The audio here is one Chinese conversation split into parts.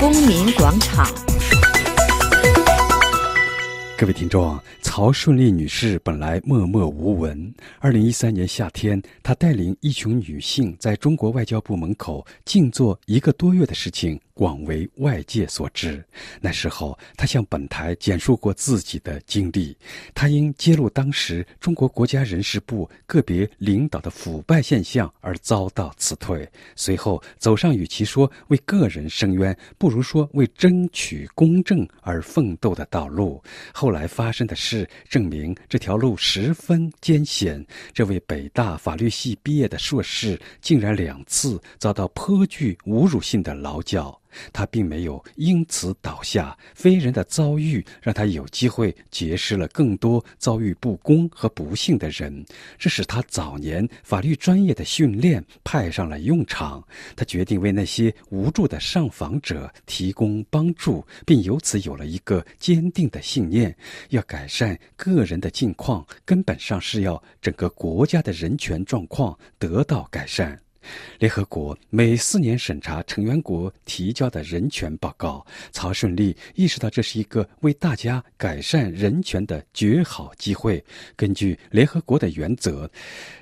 公民广场。各位听众，曹顺利女士本来默默无闻。二零一三年夏天，她带领一群女性在中国外交部门口静坐一个多月的事情。广为外界所知。那时候，他向本台简述过自己的经历。他因揭露当时中国国家人事部个别领导的腐败现象而遭到辞退。随后，走上与其说为个人申冤，不如说为争取公正而奋斗的道路。后来发生的事证明，这条路十分艰险。这位北大法律系毕业的硕士，竟然两次遭到颇具侮辱性的劳教。他并没有因此倒下，非人的遭遇让他有机会结识了更多遭遇不公和不幸的人，这使他早年法律专业的训练派上了用场。他决定为那些无助的上访者提供帮助，并由此有了一个坚定的信念：要改善个人的境况，根本上是要整个国家的人权状况得到改善。联合国每四年审查成员国提交的人权报告，曹顺利意识到这是一个为大家改善人权的绝好机会。根据联合国的原则，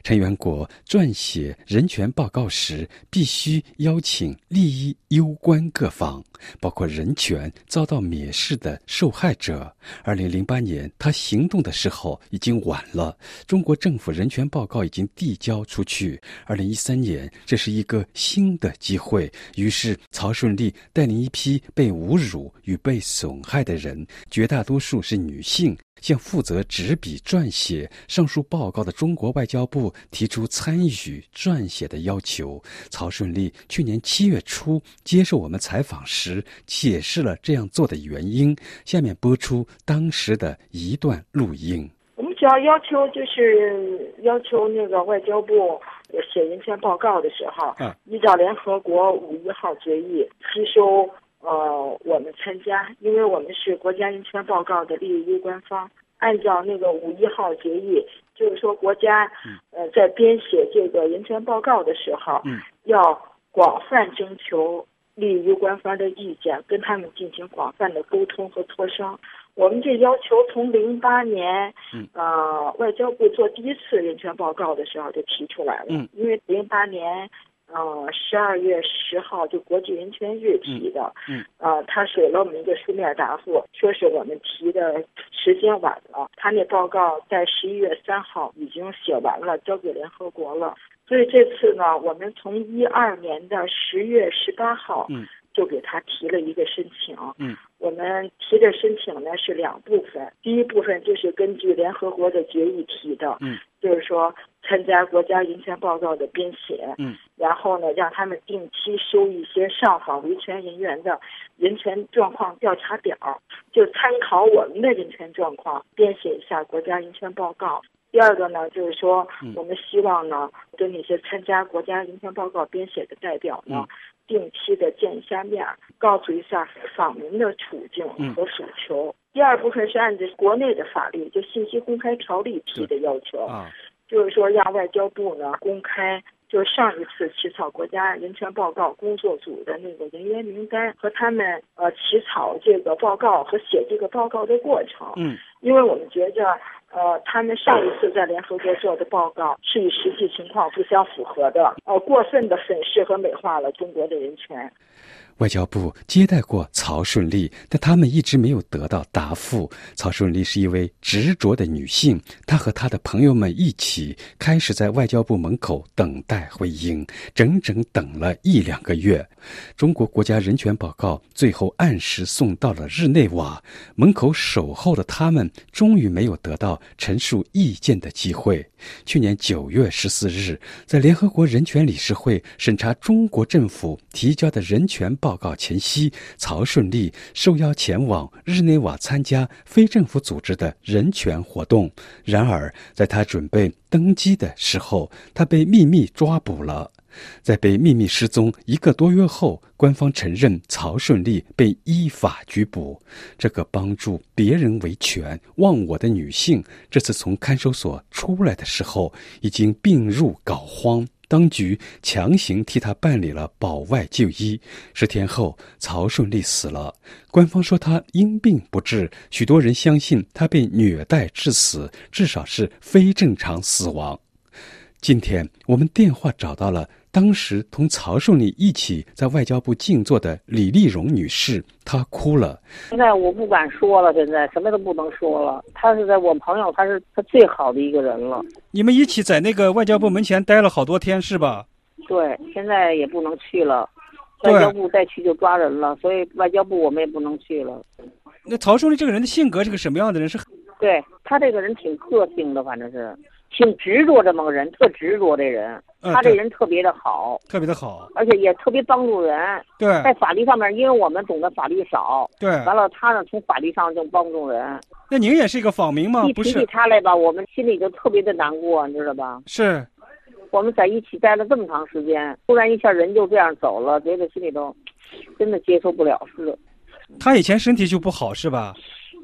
成员国撰写人权报告时，必须邀请利益攸关各方，包括人权遭到蔑视的受害者。二零零八年，他行动的时候已经晚了，中国政府人权报告已经递交出去。二零一三年。这是一个新的机会，于是曹顺利带领一批被侮辱与被损害的人，绝大多数是女性，向负责执笔撰写上述报告的中国外交部提出参与撰写的要求。曹顺利去年七月初接受我们采访时，解释了这样做的原因。下面播出当时的一段录音。我们主要要求就是要求那个外交部。写人权报告的时候，依照联合国五一号决议，吸收呃我们参加，因为我们是国家人权报告的利益攸关方。按照那个五一号决议，就是说国家呃在编写这个人权报告的时候，要广泛征求利益攸关方的意见，跟他们进行广泛的沟通和磋商。我们这要求从零八年，呃，外交部做第一次人权报告的时候就提出来了。嗯，因为零八年，呃，十二月十号就国际人权日提的。嗯，呃，他给了我们一个书面答复，说是我们提的时间晚了。他那报告在十一月三号已经写完了，交给联合国了。所以这次呢，我们从一二年的十月十八号。嗯。就给他提了一个申请。嗯，我们提的申请呢是两部分，第一部分就是根据联合国的决议提的。嗯，就是说参加国家人权报告的编写。嗯，然后呢，让他们定期收一些上访维权人员的人权状况调查表，就参考我们的人权状况编写一下国家人权报告。第二个呢，就是说我们希望呢，跟那些参加国家人权报告编写的代表呢。定期的见一下面，告诉一下访民的处境和诉求。第二部分是按照国内的法律，就信息公开条例提的要求，就是说让外交部呢公开，就是上一次起草国家人权报告工作组的那个人员名单和他们呃起草这个报告和写这个报告的过程。嗯，因为我们觉着。呃，他们上一次在联合国做的报告是与实际情况不相符合的，呃，过分的粉饰和美化了中国的人权。外交部接待过曹顺利，但他们一直没有得到答复。曹顺利是一位执着的女性，她和她的朋友们一起开始在外交部门口等待回应，整整等了一两个月。中国国家人权报告最后按时送到了日内瓦门口，守候的他们终于没有得到陈述意见的机会。去年九月十四日，在联合国人权理事会审查中国政府提交的人权报报告前夕，曹顺利受邀前往日内瓦参加非政府组织的人权活动。然而，在他准备登机的时候，他被秘密抓捕了。在被秘密失踪一个多月后，官方承认曹顺利被依法拘捕。这个帮助别人维权、忘我的女性，这次从看守所出来的时候，已经病入膏肓，当局强行替他办理了保外就医。十天后，曹顺利死了。官方说他因病不治，许多人相信他被虐待致死，至少是非正常死亡。今天我们电话找到了。当时同曹顺利一起在外交部静坐的李丽荣女士，她哭了。现在我不敢说了，现在什么都不能说了。她是在我朋友，她是她最好的一个人了。你们一起在那个外交部门前待了好多天，是吧？对，现在也不能去了。外交部再去就抓人了，所以外交部我们也不能去了。那曹顺利这个人的性格是个什么样的人？是？对他这个人挺个性的，反正是。挺执着这么个人，特执着这人，他这人特别的好，特别的好，而且也特别帮助人。对，在法律上面，因为我们懂得法律少，对，完了他呢从法律上就帮助人。那您也是一个访民吗？一提起他来吧，我们心里就特别的难过，你知道吧？是，我们在一起待了这么长时间，突然一下人就这样走了，觉得心里头真的接受不了似的。他以前身体就不好是吧？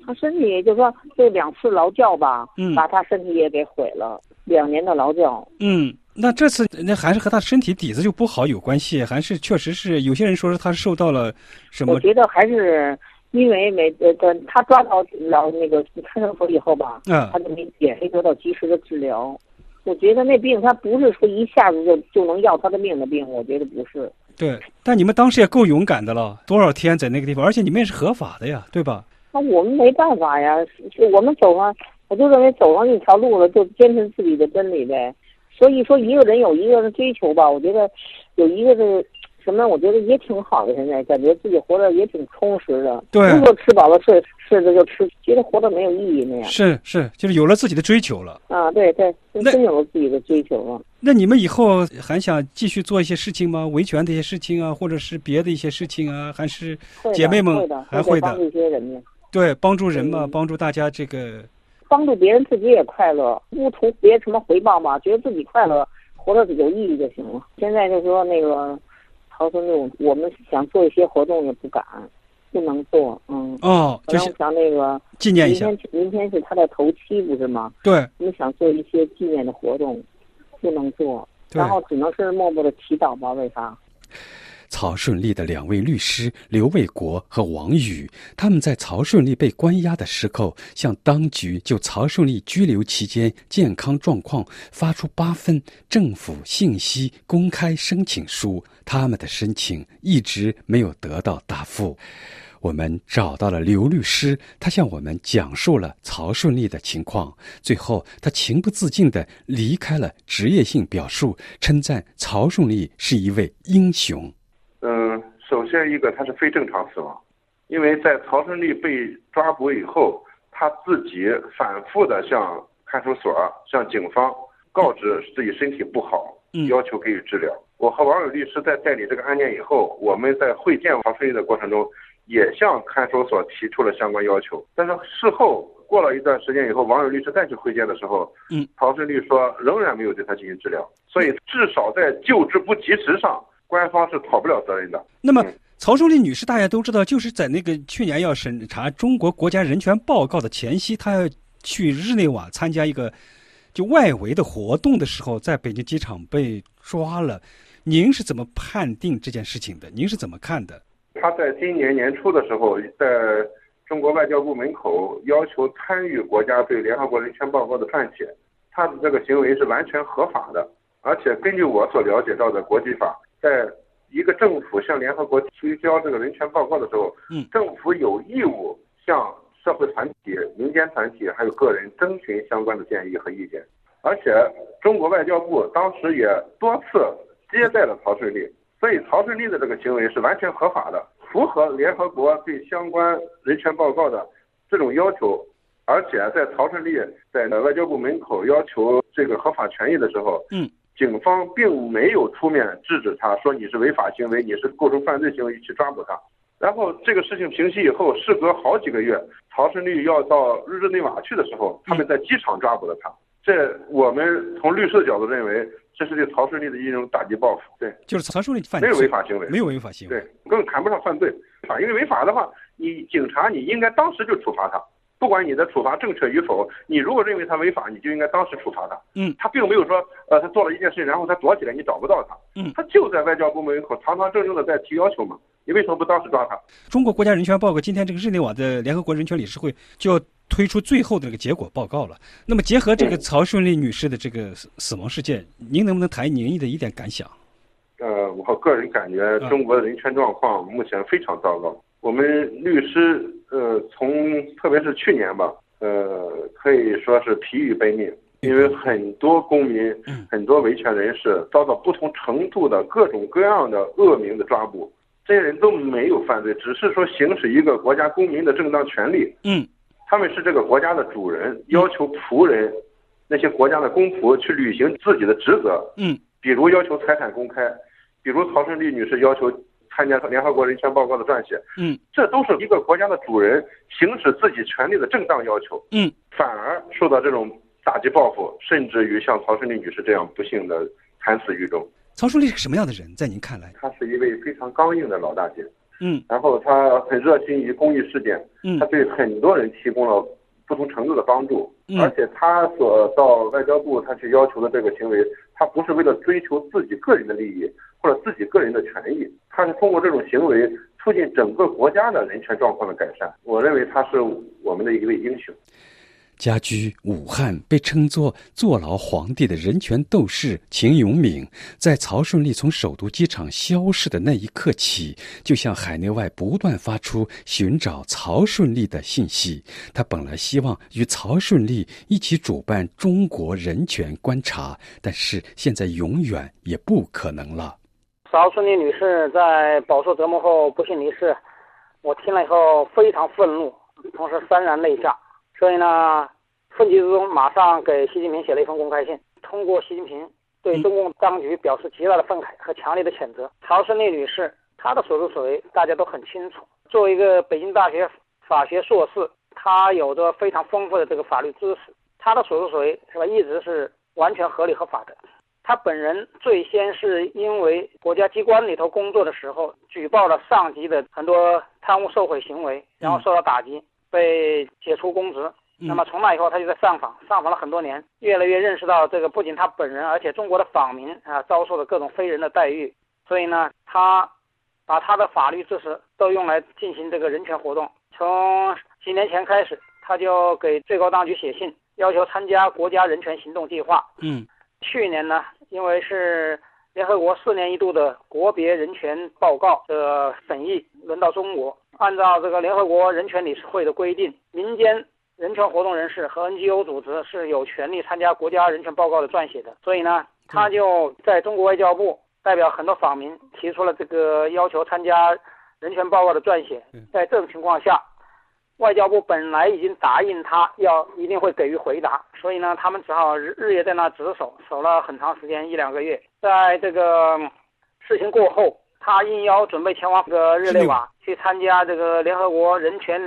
他身体就说这两次劳教吧，嗯，把他身体也给毁了，两年的劳教。嗯，那这次那还是和他身体底子就不好有关系，还是确实是有些人说是他受到了什么？我觉得还是因为没呃，他抓到了那个看守所以后吧，嗯，他就没也没得到及时的治疗。我觉得那病他不是说一下子就就能要他的命的病，我觉得不是。对，但你们当时也够勇敢的了，多少天在那个地方，而且你们也是合法的呀，对吧？那我们没办法呀，就我们走上，我就认为走上一条路了，就坚持自己的真理呗。所以说，一个人有一个人追求吧，我觉得有一个的什么，我觉得也挺好的。现在感觉自己活得也挺充实的，不是说吃饱了睡睡着就吃，觉得活着没有意义那样。是是，就是有了自己的追求了。啊，对对，真有了自己的追求了。那你们以后还想继续做一些事情吗？维权的一些事情啊，或者是别的一些事情啊，还是姐妹们还会的。一些人呢。对，帮助人嘛，帮助大家这个，帮助别人自己也快乐，不图别什么回报嘛，觉得自己快乐，活得有意义就行了。现在就说那个，曹孙路，我们想做一些活动也不敢，不能做，嗯。哦，就是想那个纪念一下。明天明天是他的头七，不是吗？对。我们想做一些纪念的活动，不能做，然后只能是默默的祈祷吧，为啥？曹顺利的两位律师刘卫国和王宇，他们在曹顺利被关押的时候，向当局就曹顺利拘留期间健康状况发出八份政府信息公开申请书。他们的申请一直没有得到答复。我们找到了刘律师，他向我们讲述了曹顺利的情况。最后，他情不自禁地离开了职业性表述，称赞曹顺利是一位英雄。嗯，首先一个他是非正常死亡，因为在曹顺利被抓捕以后，他自己反复的向看守所、向警方告知自己身体不好，要求给予治疗。我和王伟律师在代理这个案件以后，我们在会见曹顺利的过程中，也向看守所提出了相关要求。但是事后过了一段时间以后，王伟律师再去会见的时候，嗯，曹顺利说仍然没有对他进行治疗，所以至少在救治不及时上。官方是讨不了责任的。那么，曹淑丽女士，大家都知道，就是在那个去年要审查中国国家人权报告的前夕，她要去日内瓦参加一个就外围的活动的时候，在北京机场被抓了。您是怎么判定这件事情的？您是怎么看的？她在今年年初的时候，在中国外交部门口要求参与国家对联合国人权报告的撰写，她的这个行为是完全合法的，而且根据我所了解到的国际法。在一个政府向联合国提交这个人权报告的时候，嗯，政府有义务向社会团体、民间团体还有个人征询相关的建议和意见。而且，中国外交部当时也多次接待了曹顺利，所以曹顺利的这个行为是完全合法的，符合联合国对相关人权报告的这种要求。而且，在曹顺利在外交部门口要求这个合法权益的时候，嗯。警方并没有出面制止他，说你是违法行为，你是构成犯罪行为去抓捕他。然后这个事情平息以后，事隔好几个月，曹顺利要到日内瓦去的时候，他们在机场抓捕了他。这我们从律师的角度认为，这是对曹顺利的一种打击报复。对，就是曹顺利犯没有违法行为，没有违法行为，对，根本谈不上犯罪。法因为违法的话，你警察你应该当时就处罚他。不管你的处罚正确与否，你如果认为他违法，你就应该当时处罚他。嗯，他并没有说，呃，他做了一件事，然后他躲起来，你找不到他。嗯，他就在外交部门门口堂堂正正的在提要求嘛，你为什么不当时抓他？中国国家人权报告今天这个日内瓦的联合国人权理事会就要推出最后的这个结果报告了。那么结合这个曹顺利女士的这个死亡事件，您能不能谈您的一点感想？呃，我个人感觉中国的人权状况目前非常糟糕。我们律师，呃，从特别是去年吧，呃，可以说是疲于奔命，因为很多公民、很多维权人士遭到不同程度的各种各样的恶名的抓捕。这些人都没有犯罪，只是说行使一个国家公民的正当权利。嗯，他们是这个国家的主人，要求仆人，那些国家的公仆去履行自己的职责。嗯，比如要求财产公开，比如曹胜利女士要求。参加联合国人权报告的撰写，嗯，这都是一个国家的主人行使自己权利的正当要求，嗯，反而受到这种打击报复，甚至于像曹顺利女士这样不幸的惨死狱中。曹顺利是什么样的人？在您看来，她是一位非常刚硬的老大姐，嗯，然后她很热心于公益事件，嗯，她对很多人提供了不同程度的帮助，而且他所到外交部他去要求的这个行为，他不是为了追求自己个人的利益。或者自己个人的权益，他是通过这种行为促进整个国家的人权状况的改善。我认为他是我们的一位英雄。家居武汉，被称作“坐牢皇帝”的人权斗士秦永敏，在曹顺利从首都机场消失的那一刻起，就向海内外不断发出寻找曹顺利的信息。他本来希望与曹顺利一起主办中国人权观察，但是现在永远也不可能了。曹顺利女士在饱受折磨后不幸离世，我听了以后非常愤怒，同时潸然泪下。所以呢，愤激之中马上给习近平写了一封公开信，通过习近平对中共当局表示极大的愤慨和强烈的谴责。曹胜利女士她的所作所为大家都很清楚。作为一个北京大学法学硕士，她有着非常丰富的这个法律知识，她的所作所为是吧，一直是完全合理合法的。他本人最先是因为国家机关里头工作的时候举报了上级的很多贪污受贿行为，然后受到打击，被解除公职。那么从那以后，他就在上访，上访了很多年，越来越认识到这个不仅他本人，而且中国的访民啊遭受的各种非人的待遇。所以呢，他把他的法律知识都用来进行这个人权活动。从几年前开始，他就给最高当局写信，要求参加国家人权行动计划。嗯。去年呢，因为是联合国四年一度的国别人权报告的审议轮到中国，按照这个联合国人权理事会的规定，民间人权活动人士和 NGO 组织是有权利参加国家人权报告的撰写的。所以呢，他就在中国外交部代表很多访民提出了这个要求参加人权报告的撰写。在这种情况下。外交部本来已经答应他要一定会给予回答，所以呢，他们只好日日夜在那值守，守了很长时间，一两个月。在这个事情过后，他应邀准备前往这个日内瓦去参加这个联合国人权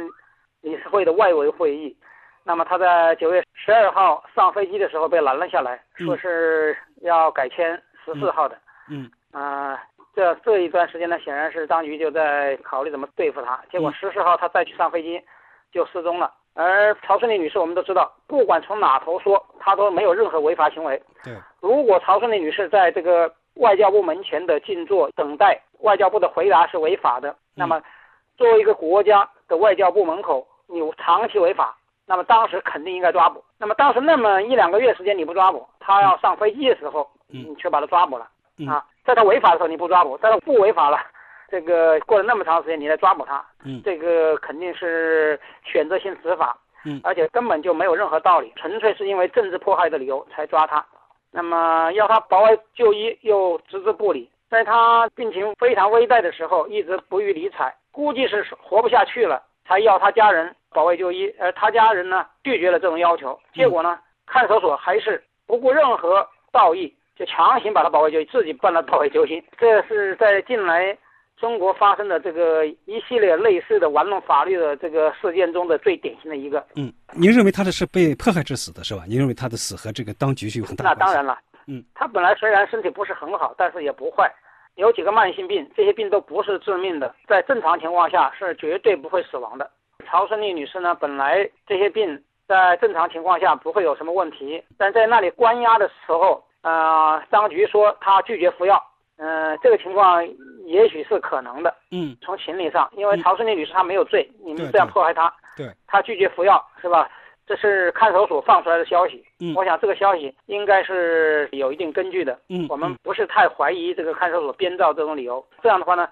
理事会的外围会议。那么他在九月十二号上飞机的时候被拦了下来，说是要改签十四号的。嗯。啊，这这一段时间呢，显然是当局就在考虑怎么对付他。结果十四号他再去上飞机。就失踪了。而曹顺利女士，我们都知道，不管从哪头说，她都没有任何违法行为。对，如果曹顺利女士在这个外交部门前的静坐等待外交部的回答是违法的，那么作为一个国家的外交部门口，你长期违法，那么当时肯定应该抓捕。那么当时那么一两个月时间你不抓捕，他要上飞机的时候，你却把他抓捕了。啊，在他违法的时候你不抓捕，在他不违法了。这个过了那么长时间，你来抓捕他，嗯，这个肯定是选择性执法，嗯，而且根本就没有任何道理，纯粹是因为政治迫害的理由才抓他。那么要他保外就医又置之不理，在他病情非常危殆的时候一直不予理睬，估计是活不下去了，才要他家人保外就医，而他家人呢拒绝了这种要求，结果呢看守所还是不顾任何道义，就强行把他保外就医，自己办了保外就医，这是在近来。中国发生的这个一系列类似的玩弄法律的这个事件中的最典型的一个。嗯，您认为他的是被迫害致死的是吧？您认为他的死和这个当局是有很大那当然了。嗯，他本来虽然身体不是很好，但是也不坏，有几个慢性病，这些病都不是致命的，在正常情况下是绝对不会死亡的。曹顺利女士呢，本来这些病在正常情况下不会有什么问题，但在那里关押的时候，呃，当局说她拒绝服药，嗯，这个情况也许是可能的。嗯，从情理上，因为曹顺利女士她没有罪，你们这样迫害她，对，她拒绝服药是吧？这是看守所放出来的消息，嗯，我想这个消息应该是有一定根据的，嗯，我们不是太怀疑这个看守所编造这种理由。这样的话呢，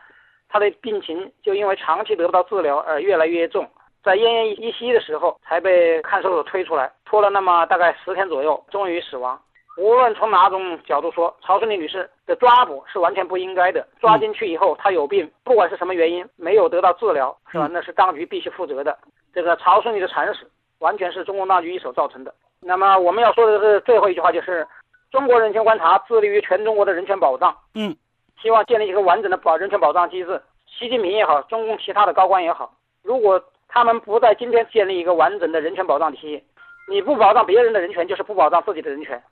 她的病情就因为长期得不到治疗而越来越重，在奄奄一息的时候才被看守所推出来，拖了那么大概十天左右，终于死亡。无论从哪种角度说，曹顺利女士的抓捕是完全不应该的。抓进去以后，她有病，不管是什么原因，没有得到治疗，是吧？那是当局必须负责的。这个曹顺利的惨死。完全是中共当局一手造成的。那么我们要说的是最后一句话，就是中国人权观察致力于全中国的人权保障。嗯，希望建立一个完整的保人权保障机制。习近平也好，中共其他的高官也好，如果他们不在今天建立一个完整的人权保障体系，你不保障别人的人权，就是不保障自己的人权。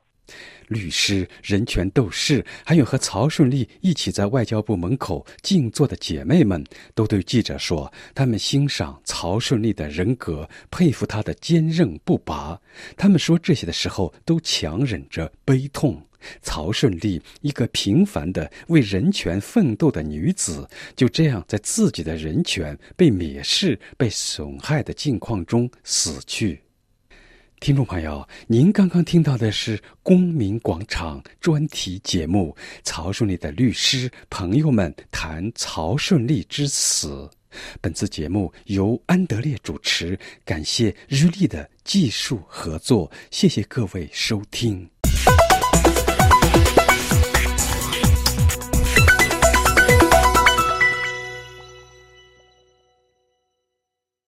律师、人权斗士，还有和曹顺利一起在外交部门口静坐的姐妹们，都对记者说：“他们欣赏曹顺利的人格，佩服他的坚韧不拔。”他们说这些的时候，都强忍着悲痛。曹顺利，一个平凡的为人权奋斗的女子，就这样在自己的人权被蔑视、被损害的境况中死去。听众朋友，您刚刚听到的是《公民广场》专题节目，曹顺利的律师朋友们谈曹顺利之死。本次节目由安德烈主持，感谢日立的技术合作，谢谢各位收听。